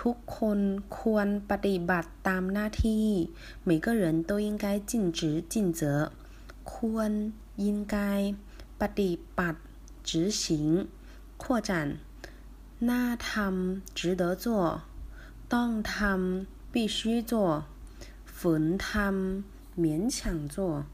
ทุกคนควรปฏิบัติตามหน้าที่每个人都应该尽职尽责ควร应该ปฏิบัติ执行扩展น่าทำ值得做ต้องทำ必须做ฝืนทำ勉强做